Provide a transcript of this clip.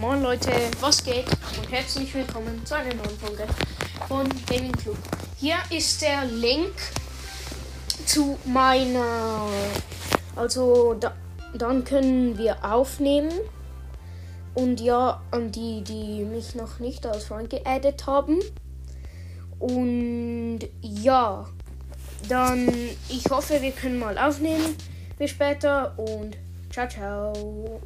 Moin Leute, was geht? Und herzlich willkommen zu einer neuen Folge von Gaming Club. Hier ist der Link zu meiner. Also, da, dann können wir aufnehmen. Und ja, an die, die mich noch nicht als Freund geaddet haben. Und ja, dann ich hoffe, wir können mal aufnehmen. Bis später und ciao, ciao.